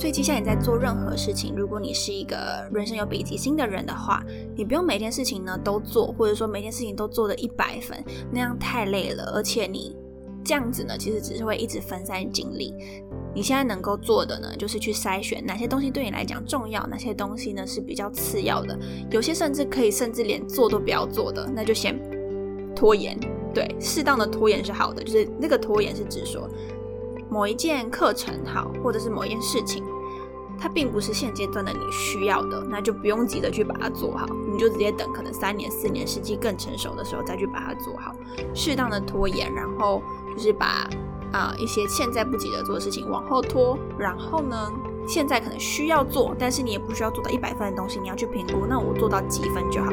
所以接下来你在做任何事情，如果你是一个人生有比极心的人的话，你不用每件事情呢都做，或者说每件事情都做的一百分，那样太累了，而且你这样子呢，其实只是会一直分散精力。你现在能够做的呢，就是去筛选哪些东西对你来讲重要，哪些东西呢是比较次要的，有些甚至可以甚至连做都不要做的，那就先拖延。对，适当的拖延是好的，就是那个拖延是指说某一件课程好，或者是某一件事情，它并不是现阶段的你需要的，那就不用急着去把它做好，你就直接等可能三年、四年时机更成熟的时候再去把它做好。适当的拖延，然后就是把。啊，一些现在不急着做的事情往后拖，然后呢，现在可能需要做，但是你也不需要做到一百分的东西，你要去评估，那我做到几分就好。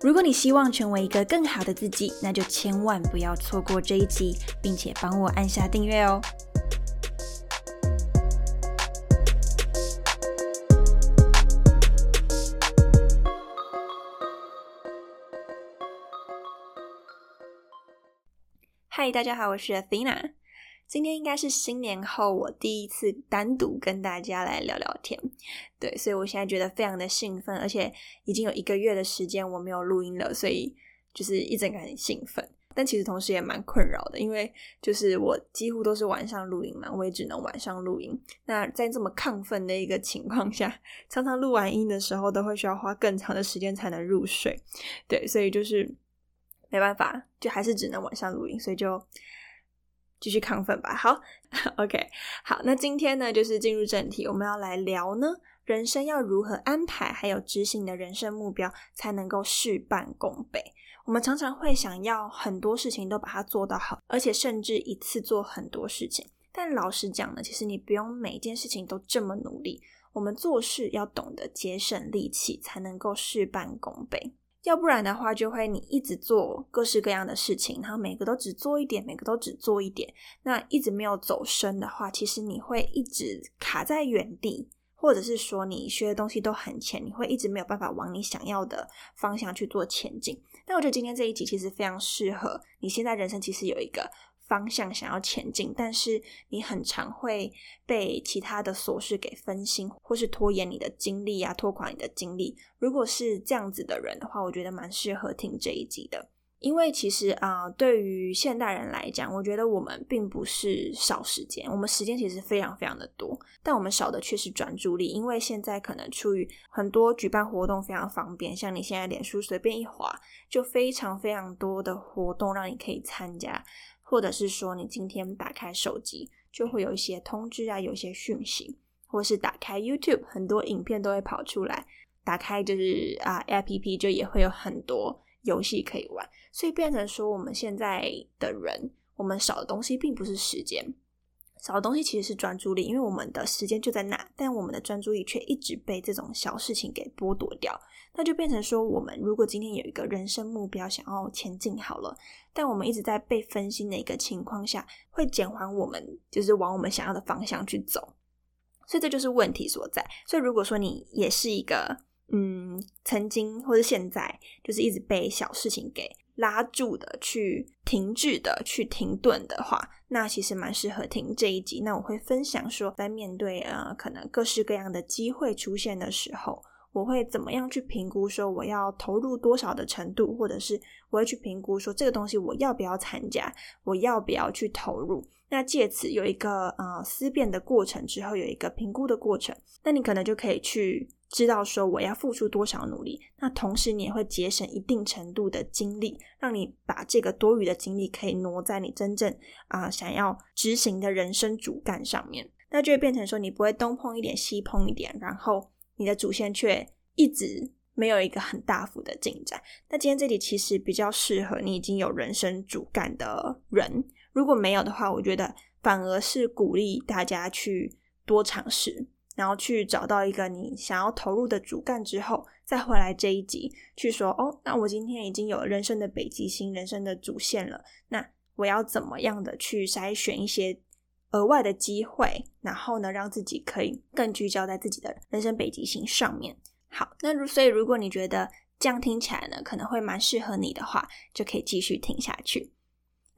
如果你希望成为一个更好的自己，那就千万不要错过这一集，并且帮我按下订阅哦。嗨，大家好，我是 Athena。今天应该是新年后我第一次单独跟大家来聊聊天，对，所以我现在觉得非常的兴奋，而且已经有一个月的时间我没有录音了，所以就是一整个很兴奋，但其实同时也蛮困扰的，因为就是我几乎都是晚上录音嘛，我也只能晚上录音。那在这么亢奋的一个情况下，常常录完音的时候都会需要花更长的时间才能入睡，对，所以就是没办法，就还是只能晚上录音，所以就。继续亢奋吧。好，OK，好，那今天呢，就是进入正题，我们要来聊呢，人生要如何安排，还有执行的人生目标，才能够事半功倍。我们常常会想要很多事情都把它做到好，而且甚至一次做很多事情。但老实讲呢，其实你不用每件事情都这么努力。我们做事要懂得节省力气，才能够事半功倍。要不然的话，就会你一直做各式各样的事情，然后每个都只做一点，每个都只做一点，那一直没有走深的话，其实你会一直卡在原地，或者是说你学的东西都很浅，你会一直没有办法往你想要的方向去做前进。那我觉得今天这一集其实非常适合你现在人生，其实有一个。方向想要前进，但是你很常会被其他的琐事给分心，或是拖延你的精力啊，拖垮你的精力。如果是这样子的人的话，我觉得蛮适合听这一集的。因为其实啊，对于现代人来讲，我觉得我们并不是少时间，我们时间其实非常非常的多，但我们少的却是专注力。因为现在可能出于很多举办活动非常方便，像你现在脸书随便一划，就非常非常多的活动让你可以参加。或者是说，你今天打开手机，就会有一些通知啊，有一些讯息，或是打开 YouTube，很多影片都会跑出来。打开就是啊，APP 就也会有很多游戏可以玩。所以变成说，我们现在的人，我们少的东西并不是时间。少的东西其实是专注力，因为我们的时间就在那，但我们的专注力却一直被这种小事情给剥夺掉。那就变成说，我们如果今天有一个人生目标想要前进好了，但我们一直在被分心的一个情况下，会减缓我们就是往我们想要的方向去走。所以这就是问题所在。所以如果说你也是一个嗯，曾经或者现在就是一直被小事情给。拉住的，去停滞的，去停顿的话，那其实蛮适合听这一集。那我会分享说，在面对呃可能各式各样的机会出现的时候，我会怎么样去评估说我要投入多少的程度，或者是我会去评估说这个东西我要不要参加，我要不要去投入。那借此有一个呃思辨的过程之后，有一个评估的过程，那你可能就可以去。知道说我要付出多少努力，那同时你也会节省一定程度的精力，让你把这个多余的精力可以挪在你真正啊想要执行的人生主干上面。那就会变成说你不会东碰一点西碰一点，然后你的主线却一直没有一个很大幅的进展。那今天这里其实比较适合你已经有人生主干的人，如果没有的话，我觉得反而是鼓励大家去多尝试。然后去找到一个你想要投入的主干之后，再回来这一集去说哦，那我今天已经有了人生的北极星、人生的主线了，那我要怎么样的去筛选一些额外的机会，然后呢，让自己可以更聚焦在自己的人生北极星上面。好，那如所以如果你觉得这样听起来呢，可能会蛮适合你的话，就可以继续听下去。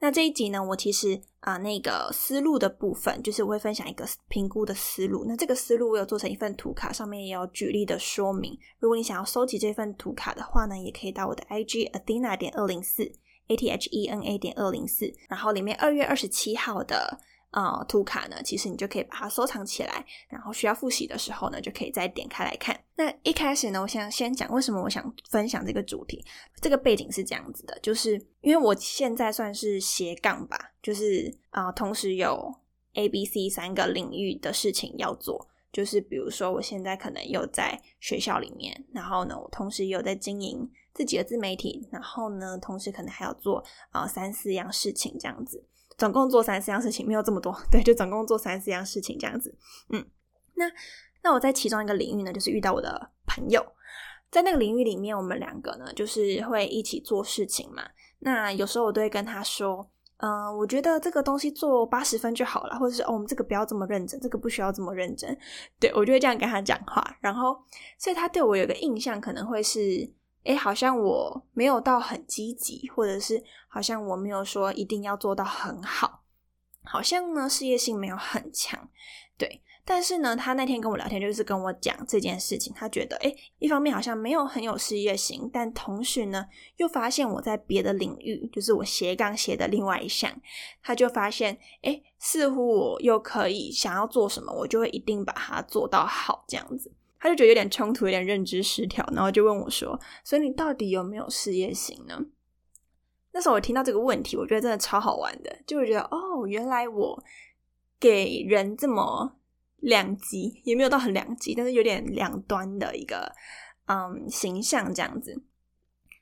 那这一集呢，我其实啊，那个思路的部分，就是我会分享一个评估的思路。那这个思路我有做成一份图卡，上面也有举例的说明。如果你想要收集这份图卡的话呢，也可以到我的 IG Athena 点二零四 A T H E N A 点二零四，然后里面二月二十七号的。啊，图卡呢，其实你就可以把它收藏起来，然后需要复习的时候呢，就可以再点开来看。那一开始呢，我想先讲为什么我想分享这个主题。这个背景是这样子的，就是因为我现在算是斜杠吧，就是啊，同时有 A、B、C 三个领域的事情要做。就是比如说，我现在可能有在学校里面，然后呢，我同时有在经营自己的自媒体，然后呢，同时可能还要做啊三四样事情这样子。总共做三四样事情，没有这么多，对，就总共做三四样事情这样子。嗯，那那我在其中一个领域呢，就是遇到我的朋友，在那个领域里面，我们两个呢，就是会一起做事情嘛。那有时候我都会跟他说，嗯，我觉得这个东西做八十分就好了，或者是哦，我们这个不要这么认真，这个不需要这么认真。对我就会这样跟他讲话，然后所以他对我有个印象，可能会是。哎，好像我没有到很积极，或者是好像我没有说一定要做到很好，好像呢事业性没有很强，对。但是呢，他那天跟我聊天，就是跟我讲这件事情，他觉得哎，一方面好像没有很有事业心，但同时呢，又发现我在别的领域，就是我斜杠斜的另外一项，他就发现哎，似乎我又可以想要做什么，我就会一定把它做到好这样子。他就觉得有点冲突，有点认知失调，然后就问我说：“所以你到底有没有事业心呢？”那时候我听到这个问题，我觉得真的超好玩的，就会觉得哦，原来我给人这么两极，也没有到很两极，但是有点两端的一个嗯形象这样子。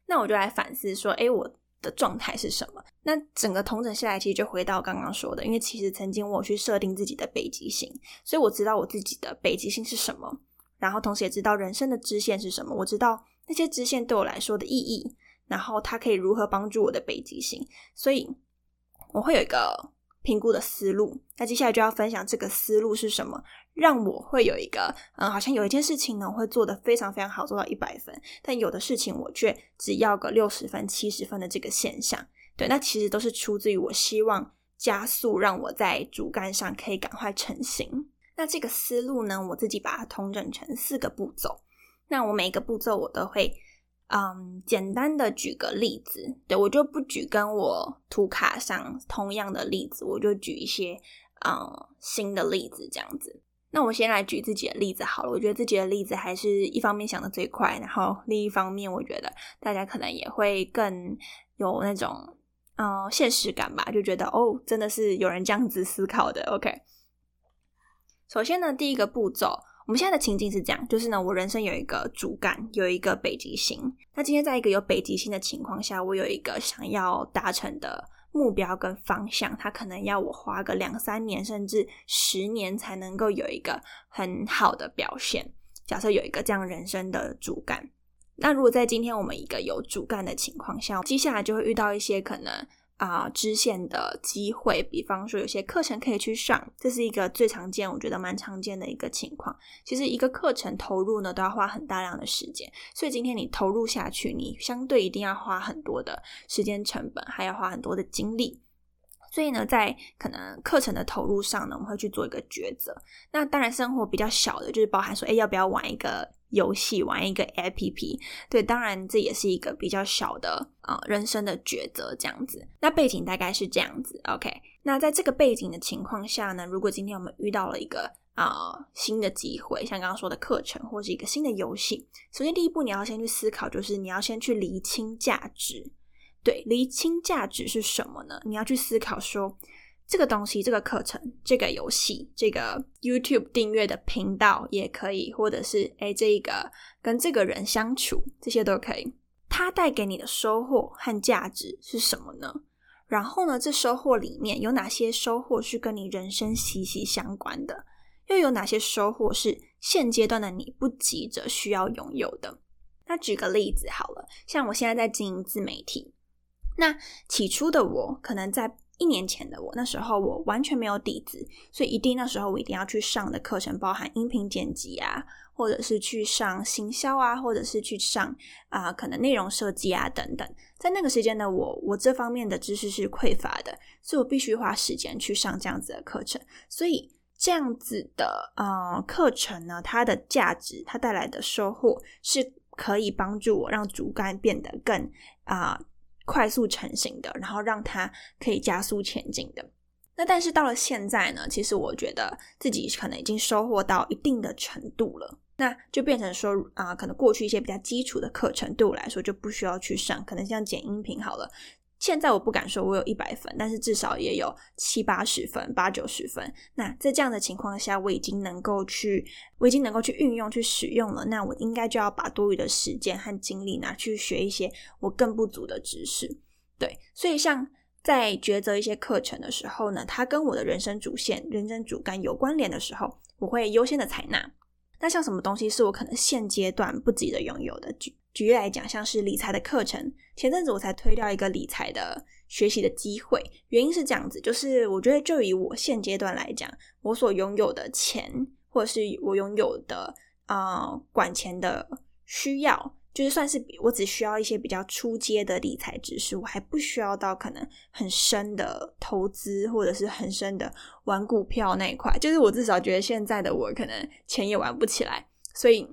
那我就来反思说：“哎，我的状态是什么？”那整个同整下来，其实就回到刚刚说的，因为其实曾经我去设定自己的北极星，所以我知道我自己的北极星是什么。然后同时也知道人生的支线是什么，我知道那些支线对我来说的意义，然后它可以如何帮助我的北极星，所以我会有一个评估的思路。那接下来就要分享这个思路是什么，让我会有一个嗯，好像有一件事情呢我会做得非常非常好，做到一百分，但有的事情我却只要个六十分、七十分的这个现象。对，那其实都是出自于我希望加速，让我在主干上可以赶快成型。那这个思路呢，我自己把它统整成四个步骤。那我每一个步骤我都会，嗯，简单的举个例子。对我就不举跟我图卡上同样的例子，我就举一些嗯新的例子这样子。那我先来举自己的例子好了。我觉得自己的例子还是一方面想的最快，然后另一方面我觉得大家可能也会更有那种嗯现实感吧，就觉得哦，真的是有人这样子思考的。OK。首先呢，第一个步骤，我们现在的情境是这样，就是呢，我人生有一个主干，有一个北极星。那今天在一个有北极星的情况下，我有一个想要达成的目标跟方向，它可能要我花个两三年甚至十年才能够有一个很好的表现。假设有一个这样人生的主干，那如果在今天我们一个有主干的情况下，接下来就会遇到一些可能。啊，支线的机会，比方说有些课程可以去上，这是一个最常见，我觉得蛮常见的一个情况。其实一个课程投入呢，都要花很大量的时间，所以今天你投入下去，你相对一定要花很多的时间成本，还要花很多的精力。所以呢，在可能课程的投入上呢，我们会去做一个抉择。那当然，生活比较小的，就是包含说，哎，要不要玩一个。游戏玩一个 APP，对，当然这也是一个比较小的啊人生的抉择，这样子。那背景大概是这样子，OK。那在这个背景的情况下呢，如果今天我们遇到了一个啊新的机会，像刚刚说的课程或是一个新的游戏，首先第一步你要先去思考，就是你要先去厘清价值。对，厘清价值是什么呢？你要去思考说，这个东西、这个课程、这个游戏、这个 YouTube 订阅的频道也可以，或者是哎，这一个跟这个人相处，这些都可以。它带给你的收获和价值是什么呢？然后呢，这收获里面有哪些收获是跟你人生息息相关的？又有哪些收获是现阶段的你不急着需要拥有的？那举个例子好了，像我现在在经营自媒体，那起初的我可能在。一年前的我，那时候我完全没有底子，所以一定那时候我一定要去上的课程，包含音频剪辑啊，或者是去上行销啊，或者是去上啊，可能内容设计啊等等。在那个时间的我，我这方面的知识是匮乏的，所以我必须花时间去上这样子的课程。所以这样子的呃课程呢，它的价值，它带来的收获是可以帮助我让主干变得更啊。快速成型的，然后让它可以加速前进的。那但是到了现在呢，其实我觉得自己可能已经收获到一定的程度了，那就变成说啊，可能过去一些比较基础的课程对我来说就不需要去上，可能像剪音频好了。现在我不敢说我有一百分，但是至少也有七八十分、八九十分。那在这样的情况下，我已经能够去，我已经能够去运用、去使用了。那我应该就要把多余的时间和精力拿去学一些我更不足的知识。对，所以像在抉择一些课程的时候呢，它跟我的人生主线、人生主干有关联的时候，我会优先的采纳。那像什么东西是我可能现阶段不值得拥有的？举例来讲，像是理财的课程，前阵子我才推掉一个理财的学习的机会，原因是这样子，就是我觉得就以我现阶段来讲，我所拥有的钱，或者是我拥有的啊管钱的需要，就是算是我只需要一些比较初阶的理财知识，我还不需要到可能很深的投资或者是很深的玩股票那一块，就是我至少觉得现在的我可能钱也玩不起来，所以。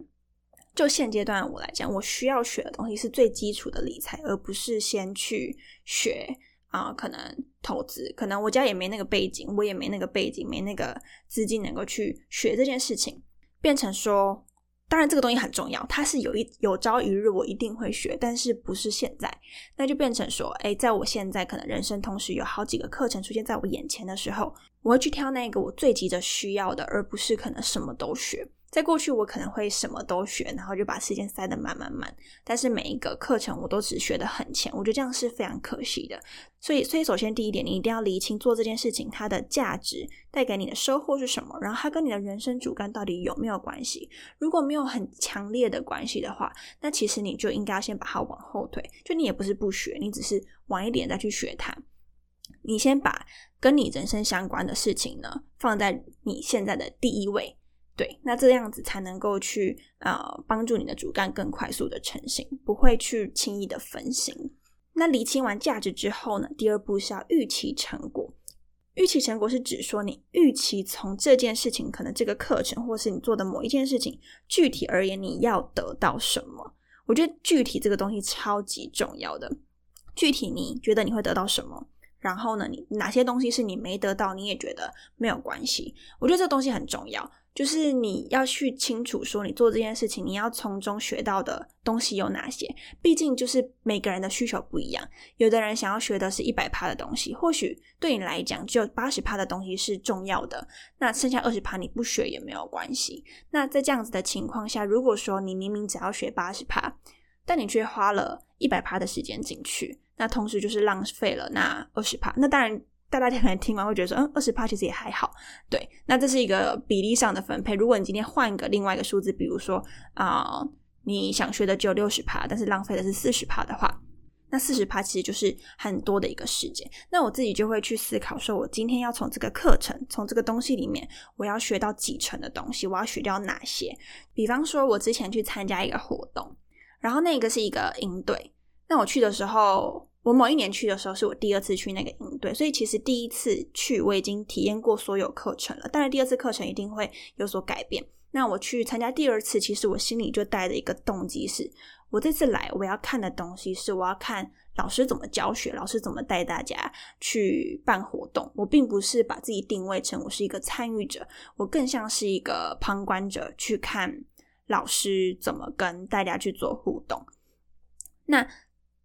就现阶段我来讲，我需要学的东西是最基础的理财，而不是先去学啊，可能投资，可能我家也没那个背景，我也没那个背景，没那个资金能够去学这件事情。变成说，当然这个东西很重要，它是有一有朝一日我一定会学，但是不是现在，那就变成说，哎，在我现在可能人生同时有好几个课程出现在我眼前的时候，我会去挑那个我最急着需要的，而不是可能什么都学。在过去，我可能会什么都学，然后就把时间塞得满满满。但是每一个课程我都只学得很浅，我觉得这样是非常可惜的。所以，所以首先第一点，你一定要理清做这件事情它的价值带给你的收获是什么，然后它跟你的人生主干到底有没有关系。如果没有很强烈的关系的话，那其实你就应该要先把它往后退。就你也不是不学，你只是晚一点再去学它。你先把跟你人生相关的事情呢放在你现在的第一位。对，那这样子才能够去呃帮助你的主干更快速的成型，不会去轻易的分心。那理清完价值之后呢，第二步是要预期成果。预期成果是指说你预期从这件事情，可能这个课程或是你做的某一件事情，具体而言你要得到什么？我觉得具体这个东西超级重要的。具体你觉得你会得到什么？然后呢，你哪些东西是你没得到，你也觉得没有关系？我觉得这东西很重要。就是你要去清楚说，你做这件事情，你要从中学到的东西有哪些？毕竟就是每个人的需求不一样，有的人想要学的是一百趴的东西，或许对你来讲只有八十趴的东西是重要的，那剩下二十趴你不学也没有关系。那在这样子的情况下，如果说你明明只要学八十趴，但你却花了一百趴的时间进去，那同时就是浪费了那二十趴。那当然。大家可能听完会觉得说，嗯，二十趴其实也还好，对。那这是一个比例上的分配。如果你今天换一个另外一个数字，比如说啊，你想学的只有六十趴，但是浪费的是四十趴的话，那四十趴其实就是很多的一个时间。那我自己就会去思考，说我今天要从这个课程，从这个东西里面，我要学到几成的东西，我要学掉哪些？比方说，我之前去参加一个活动，然后那个是一个应对，那我去的时候。我某一年去的时候，是我第二次去那个营队，所以其实第一次去我已经体验过所有课程了。但是第二次课程一定会有所改变。那我去参加第二次，其实我心里就带着一个动机，是我这次来我要看的东西是我要看老师怎么教学，老师怎么带大家去办活动。我并不是把自己定位成我是一个参与者，我更像是一个旁观者，去看老师怎么跟大家去做互动。那。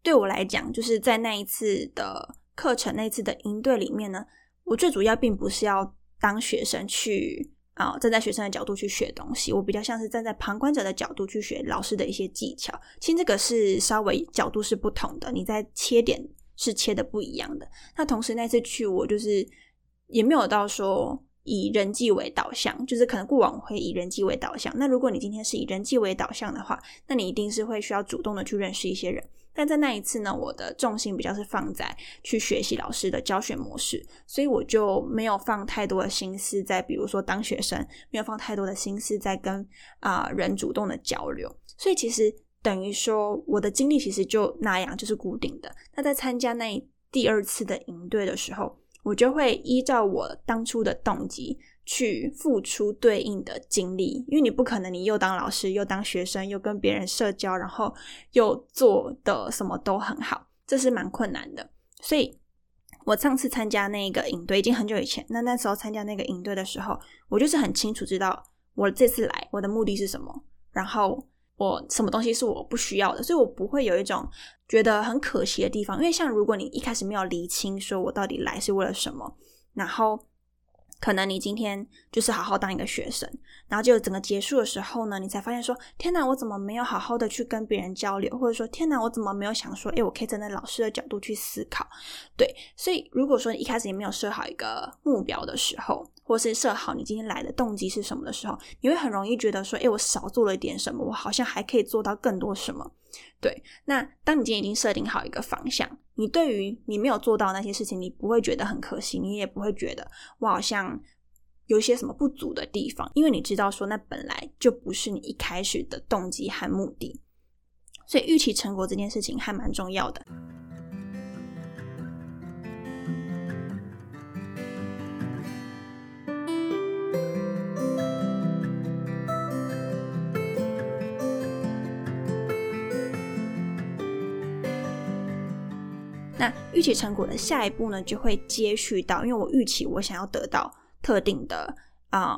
对我来讲，就是在那一次的课程、那一次的营队里面呢，我最主要并不是要当学生去啊，站在学生的角度去学东西，我比较像是站在旁观者的角度去学老师的一些技巧。其实这个是稍微角度是不同的，你在切点是切的不一样的。那同时那次去，我就是也没有到说。以人际为导向，就是可能过往会以人际为导向。那如果你今天是以人际为导向的话，那你一定是会需要主动的去认识一些人。但在那一次呢，我的重心比较是放在去学习老师的教学模式，所以我就没有放太多的心思在，比如说当学生，没有放太多的心思在跟啊人主动的交流。所以其实等于说，我的精力其实就那样，就是固定的。那在参加那第二次的营队的时候。我就会依照我当初的动机去付出对应的精力，因为你不可能你又当老师又当学生又跟别人社交，然后又做的什么都很好，这是蛮困难的。所以，我上次参加那个营队已经很久以前，那那时候参加那个营队的时候，我就是很清楚知道我这次来我的目的是什么，然后。我什么东西是我不需要的，所以我不会有一种觉得很可惜的地方。因为像如果你一开始没有厘清，说我到底来是为了什么，然后。可能你今天就是好好当一个学生，然后就整个结束的时候呢，你才发现说：天哪，我怎么没有好好的去跟别人交流？或者说，天哪，我怎么没有想说，诶，我可以站在老师的角度去思考？对，所以如果说一开始你没有设好一个目标的时候，或是设好你今天来的动机是什么的时候，你会很容易觉得说：诶，我少做了一点什么，我好像还可以做到更多什么。对，那当你今天已经设定好一个方向，你对于你没有做到那些事情，你不会觉得很可惜，你也不会觉得我好像有些什么不足的地方，因为你知道说那本来就不是你一开始的动机和目的，所以预期成果这件事情还蛮重要的。预期成果的下一步呢，就会接续到，因为我预期我想要得到特定的嗯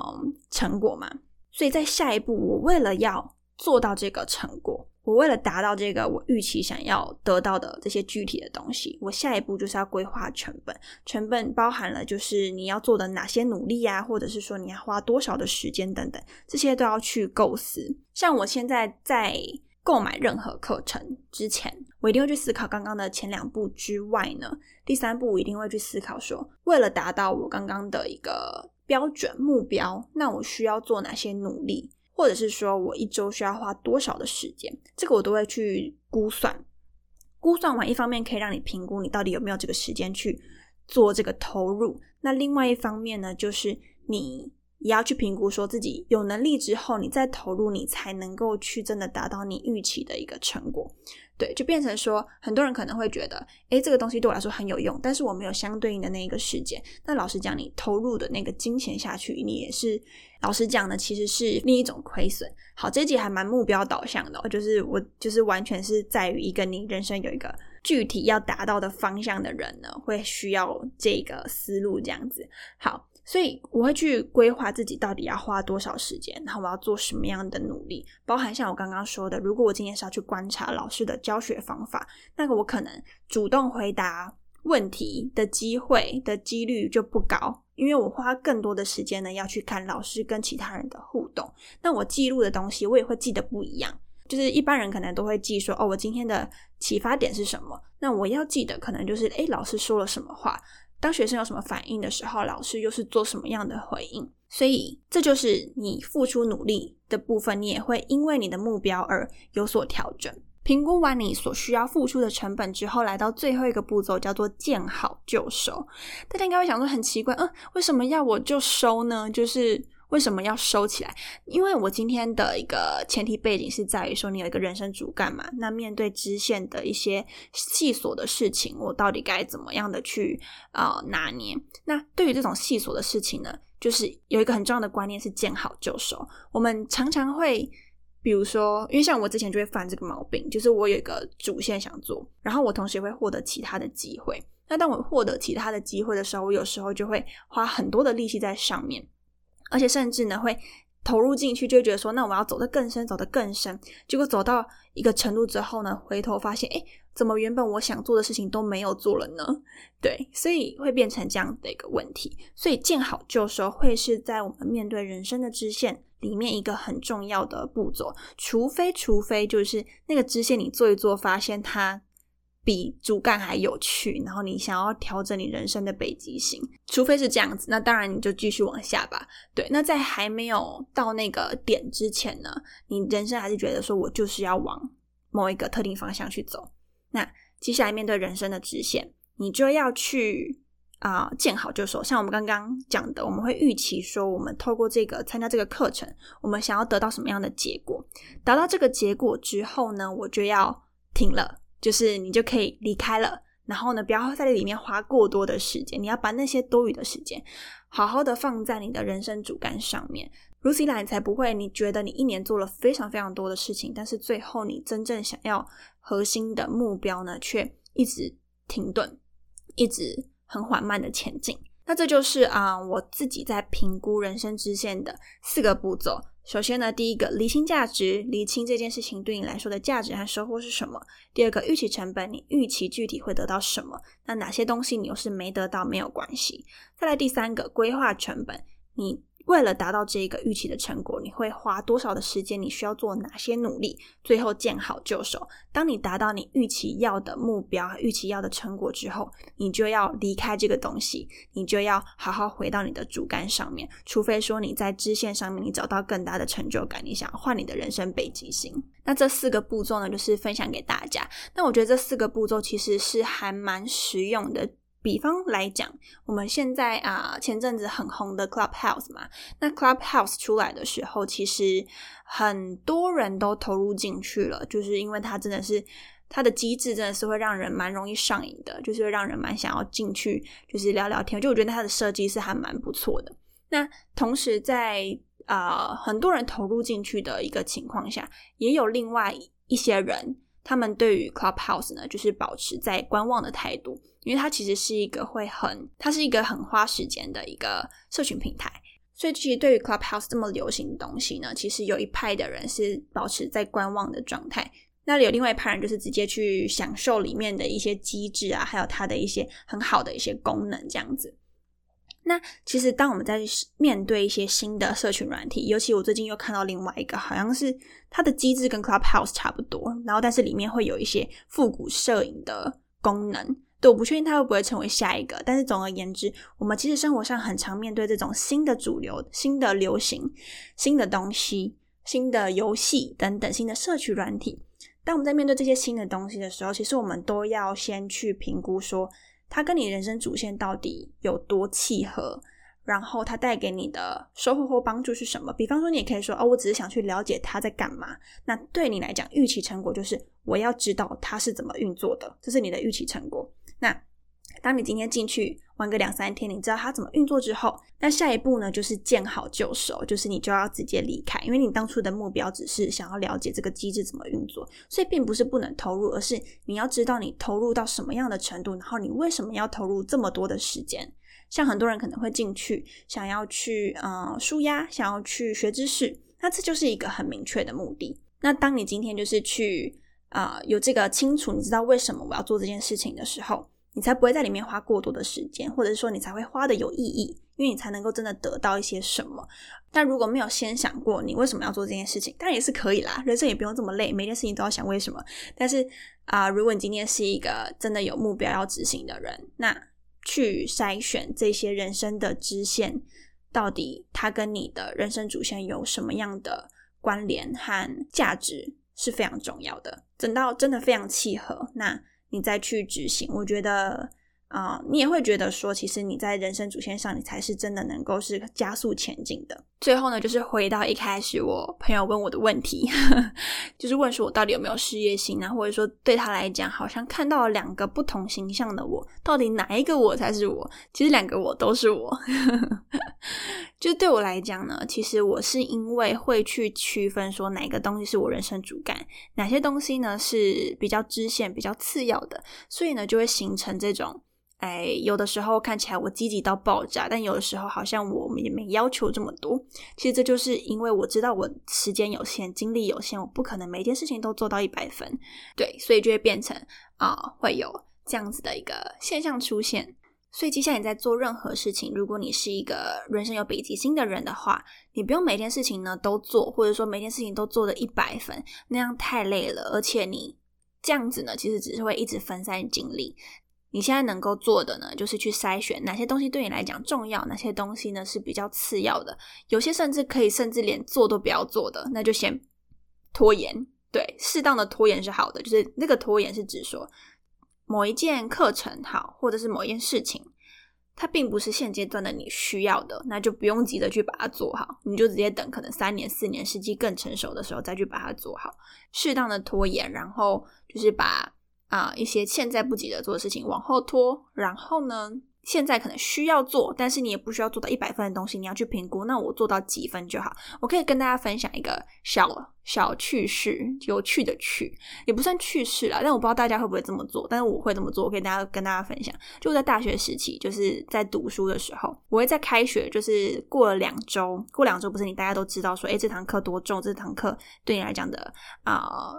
成果嘛，所以在下一步，我为了要做到这个成果，我为了达到这个我预期想要得到的这些具体的东西，我下一步就是要规划成本，成本包含了就是你要做的哪些努力啊，或者是说你要花多少的时间等等，这些都要去构思。像我现在在。购买任何课程之前，我一定会去思考刚刚的前两步之外呢，第三步我一定会去思考说，为了达到我刚刚的一个标准目标，那我需要做哪些努力，或者是说我一周需要花多少的时间，这个我都会去估算。估算完，一方面可以让你评估你到底有没有这个时间去做这个投入，那另外一方面呢，就是你。也要去评估，说自己有能力之后，你再投入，你才能够去真的达到你预期的一个成果。对，就变成说，很多人可能会觉得，诶，这个东西对我来说很有用，但是我没有相对应的那一个时间。那老实讲，你投入的那个金钱下去，你也是老实讲呢，其实是另一种亏损。好，这集还蛮目标导向的，就是我就是完全是在于一个你人生有一个具体要达到的方向的人呢，会需要这个思路这样子。好。所以我会去规划自己到底要花多少时间，然后我要做什么样的努力，包含像我刚刚说的，如果我今天是要去观察老师的教学方法，那个我可能主动回答问题的机会的几率就不高，因为我花更多的时间呢要去看老师跟其他人的互动，那我记录的东西我也会记得不一样，就是一般人可能都会记说，哦，我今天的启发点是什么，那我要记得可能就是，诶，老师说了什么话。当学生有什么反应的时候，老师又是做什么样的回应？所以这就是你付出努力的部分，你也会因为你的目标而有所调整。评估完你所需要付出的成本之后，来到最后一个步骤，叫做见好就收。大家应该会想说，很奇怪，嗯，为什么要我就收呢？就是。为什么要收起来？因为我今天的一个前提背景是在于说，你有一个人生主干嘛？那面对支线的一些细琐的事情，我到底该怎么样的去啊拿捏？那对于这种细琐的事情呢，就是有一个很重要的观念是见好就收。我们常常会，比如说，因为像我之前就会犯这个毛病，就是我有一个主线想做，然后我同时也会获得其他的机会。那当我获得其他的机会的时候，我有时候就会花很多的力气在上面。而且甚至呢，会投入进去，就觉得说，那我要走得更深，走得更深。结果走到一个程度之后呢，回头发现，哎，怎么原本我想做的事情都没有做了呢？对，所以会变成这样的一个问题。所以见好就收会是在我们面对人生的支线里面一个很重要的步骤，除非除非就是那个支线你做一做，发现它。比主干还有趣，然后你想要调整你人生的北极星，除非是这样子，那当然你就继续往下吧。对，那在还没有到那个点之前呢，你人生还是觉得说我就是要往某一个特定方向去走。那接下来面对人生的直线，你就要去啊见好就收。像我们刚刚讲的，我们会预期说，我们透过这个参加这个课程，我们想要得到什么样的结果？达到这个结果之后呢，我就要停了。就是你就可以离开了，然后呢，不要在里面花过多的时间。你要把那些多余的时间，好好的放在你的人生主干上面。如此一来，你才不会你觉得你一年做了非常非常多的事情，但是最后你真正想要核心的目标呢，却一直停顿，一直很缓慢的前进。那这就是啊，我自己在评估人生支线的四个步骤。首先呢，第一个厘清价值，厘清这件事情对你来说的价值和收获是什么。第二个预期成本，你预期具体会得到什么？那哪些东西你又是没得到没有关系。再来第三个规划成本，你。为了达到这一个预期的成果，你会花多少的时间？你需要做哪些努力？最后见好就收。当你达到你预期要的目标、预期要的成果之后，你就要离开这个东西，你就要好好回到你的主干上面。除非说你在支线上面你找到更大的成就感，你想换你的人生北极星。那这四个步骤呢，就是分享给大家。那我觉得这四个步骤其实是还蛮实用的。比方来讲，我们现在啊，前阵子很红的 Clubhouse 嘛，那 Clubhouse 出来的时候，其实很多人都投入进去了，就是因为它真的是它的机制真的是会让人蛮容易上瘾的，就是会让人蛮想要进去，就是聊聊天。就我觉得它的设计是还蛮不错的。那同时在啊很多人投入进去的一个情况下，也有另外一些人。他们对于 Clubhouse 呢，就是保持在观望的态度，因为它其实是一个会很，它是一个很花时间的一个社群平台。所以，其实对于 Clubhouse 这么流行的东西呢，其实有一派的人是保持在观望的状态，那里有另外一派人就是直接去享受里面的一些机制啊，还有它的一些很好的一些功能，这样子。那其实，当我们在面对一些新的社群软体，尤其我最近又看到另外一个，好像是它的机制跟 Clubhouse 差不多，然后但是里面会有一些复古摄影的功能。对，我不确定它会不会成为下一个，但是总而言之，我们其实生活上很常面对这种新的主流、新的流行、新的东西、新的游戏等等新的社区软体。当我们在面对这些新的东西的时候，其实我们都要先去评估说。它跟你人生主线到底有多契合？然后它带给你的收获或帮助是什么？比方说，你也可以说哦，我只是想去了解他在干嘛。那对你来讲，预期成果就是我要知道它是怎么运作的，这是你的预期成果。那当你今天进去玩个两三天，你知道它怎么运作之后，那下一步呢，就是见好就收，就是你就要直接离开，因为你当初的目标只是想要了解这个机制怎么运作，所以并不是不能投入，而是你要知道你投入到什么样的程度，然后你为什么要投入这么多的时间。像很多人可能会进去想要去呃舒压，想要去学知识，那这就是一个很明确的目的。那当你今天就是去啊有这个清楚，你知道为什么我要做这件事情的时候。你才不会在里面花过多的时间，或者是说你才会花的有意义，因为你才能够真的得到一些什么。但如果没有先想过你为什么要做这件事情，当然也是可以啦，人生也不用这么累，每件事情都要想为什么。但是啊，如果你今天是一个真的有目标要执行的人，那去筛选这些人生的支线，到底它跟你的人生主线有什么样的关联和价值是非常重要的。等到真的非常契合，那。你再去执行，我觉得啊，你也会觉得说，其实你在人生主线上，你才是真的能够是加速前进的。最后呢，就是回到一开始我朋友问我的问题，就是问说我到底有没有事业心啊，或者说对他来讲，好像看到了两个不同形象的我，到底哪一个我才是我？其实两个我都是我。就对我来讲呢，其实我是因为会去区分说哪个东西是我人生主干，哪些东西呢是比较支线、比较次要的，所以呢就会形成这种。哎，有的时候看起来我积极到爆炸，但有的时候好像我们也没要求这么多。其实这就是因为我知道我时间有限，精力有限，我不可能每件事情都做到一百分。对，所以就会变成啊，会有这样子的一个现象出现。所以接下来你在做任何事情，如果你是一个人生有北极星的人的话，你不用每件事情呢都做，或者说每件事情都做的一百分，那样太累了。而且你这样子呢，其实只是会一直分散精力。你现在能够做的呢，就是去筛选哪些东西对你来讲重要，哪些东西呢是比较次要的。有些甚至可以，甚至连做都不要做的，那就先拖延。对，适当的拖延是好的，就是那个拖延是指说。某一件课程好，或者是某一件事情，它并不是现阶段的你需要的，那就不用急着去把它做好，你就直接等可能三年、四年时机更成熟的时候再去把它做好，适当的拖延，然后就是把啊一些现在不急着做的事情往后拖，然后呢？现在可能需要做，但是你也不需要做到一百分的东西，你要去评估。那我做到几分就好？我可以跟大家分享一个小小趣事，有趣的趣，也不算趣事啦。但我不知道大家会不会这么做，但是我会这么做，我可以大家跟大家分享。就在大学时期，就是在读书的时候，我会在开学，就是过了两周，过两周不是你大家都知道说，哎，这堂课多重？这堂课对你来讲的啊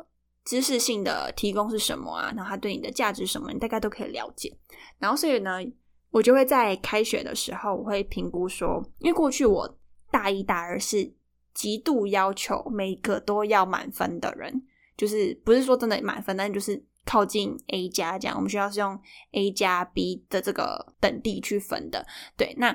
知识性的提供是什么啊？然后它对你的价值什么？你大概都可以了解。然后所以呢？我就会在开学的时候，我会评估说，因为过去我大一、大二是极度要求每个都要满分的人，就是不是说真的满分，但就是靠近 A 加这样。我们学校是用 A 加 B 的这个等地去分的。对，那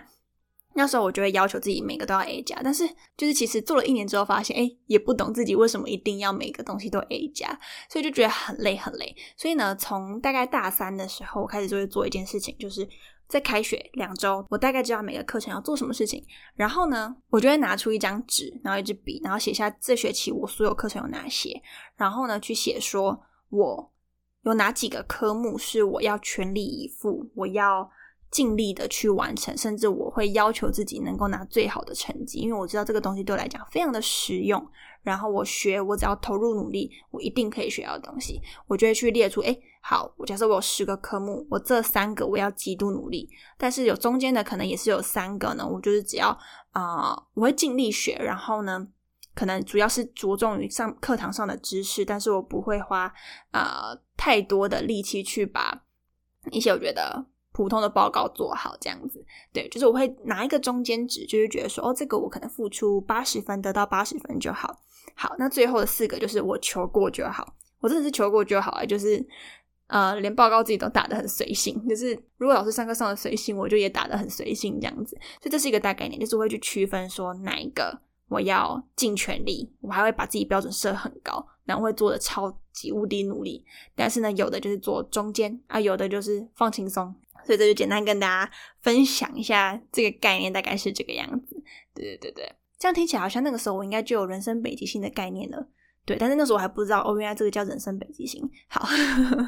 那时候我就会要求自己每个都要 A 加，但是就是其实做了一年之后，发现哎，也不懂自己为什么一定要每个东西都 A 加，所以就觉得很累很累。所以呢，从大概大三的时候我开始就会做一件事情，就是。在开学两周，我大概知道每个课程要做什么事情。然后呢，我就会拿出一张纸，然后一支笔，然后写下这学期我所有课程有哪些。然后呢，去写说我有哪几个科目是我要全力以赴，我要尽力的去完成，甚至我会要求自己能够拿最好的成绩，因为我知道这个东西对我来讲非常的实用。然后我学，我只要投入努力，我一定可以学到东西。我就会去列出，哎，好，我假设我有十个科目，我这三个我要极度努力，但是有中间的可能也是有三个呢。我就是只要啊，我会尽力学，然后呢，可能主要是着重于上课堂上的知识，但是我不会花啊太多的力气去把一些我觉得普通的报告做好。这样子，对，就是我会拿一个中间值，就是觉得说，哦，这个我可能付出八十分，得到八十分就好。好，那最后的四个就是我求过就好，我真的是求过就好啊，就是呃，连报告自己都打的很随性，就是如果老师上课上的随性，我就也打的很随性这样子，所以这是一个大概念，就是会去区分说哪一个我要尽全力，我还会把自己标准设很高，然后会做的超级无敌努力，但是呢，有的就是做中间啊，有的就是放轻松，所以这就简单跟大家分享一下这个概念，大概是这个样子，对对对对。这样听起来好像那个时候我应该就有人生北极星的概念了，对，但是那时候我还不知道哦，原来这个叫人生北极星。好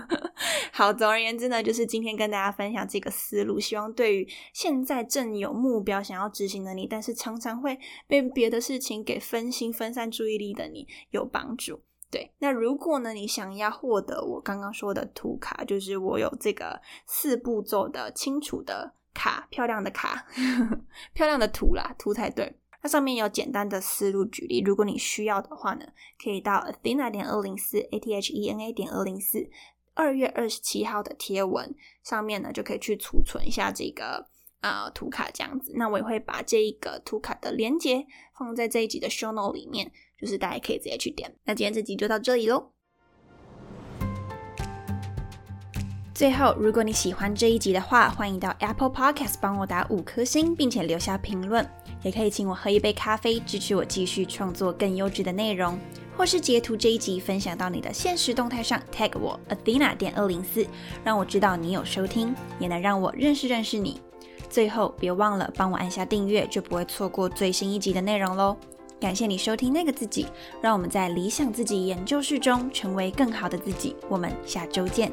好，总而言之呢，就是今天跟大家分享这个思路，希望对于现在正有目标想要执行的你，但是常常会被别的事情给分心、分散注意力的你有帮助。对，那如果呢，你想要获得我刚刚说的图卡，就是我有这个四步骤的清楚的卡，漂亮的卡，漂亮的图啦，图才对。它上面有简单的思路举例，如果你需要的话呢，可以到 Athena 点二零四 A T H E N A 点二零四二月二十七号的贴文上面呢，就可以去储存一下这个呃图卡这样子。那我也会把这一个图卡的连接放在这一集的 Show Note 里面，就是大家可以直接去点。那今天这集就到这里喽。最后，如果你喜欢这一集的话，欢迎到 Apple Podcast 帮我打五颗星，并且留下评论。也可以请我喝一杯咖啡，支持我继续创作更优质的内容，或是截图这一集分享到你的现实动态上，tag 我 Athena 点二零四，让我知道你有收听，也能让我认识认识你。最后，别忘了帮我按下订阅，就不会错过最新一集的内容喽。感谢你收听那个自己，让我们在理想自己研究室中成为更好的自己。我们下周见。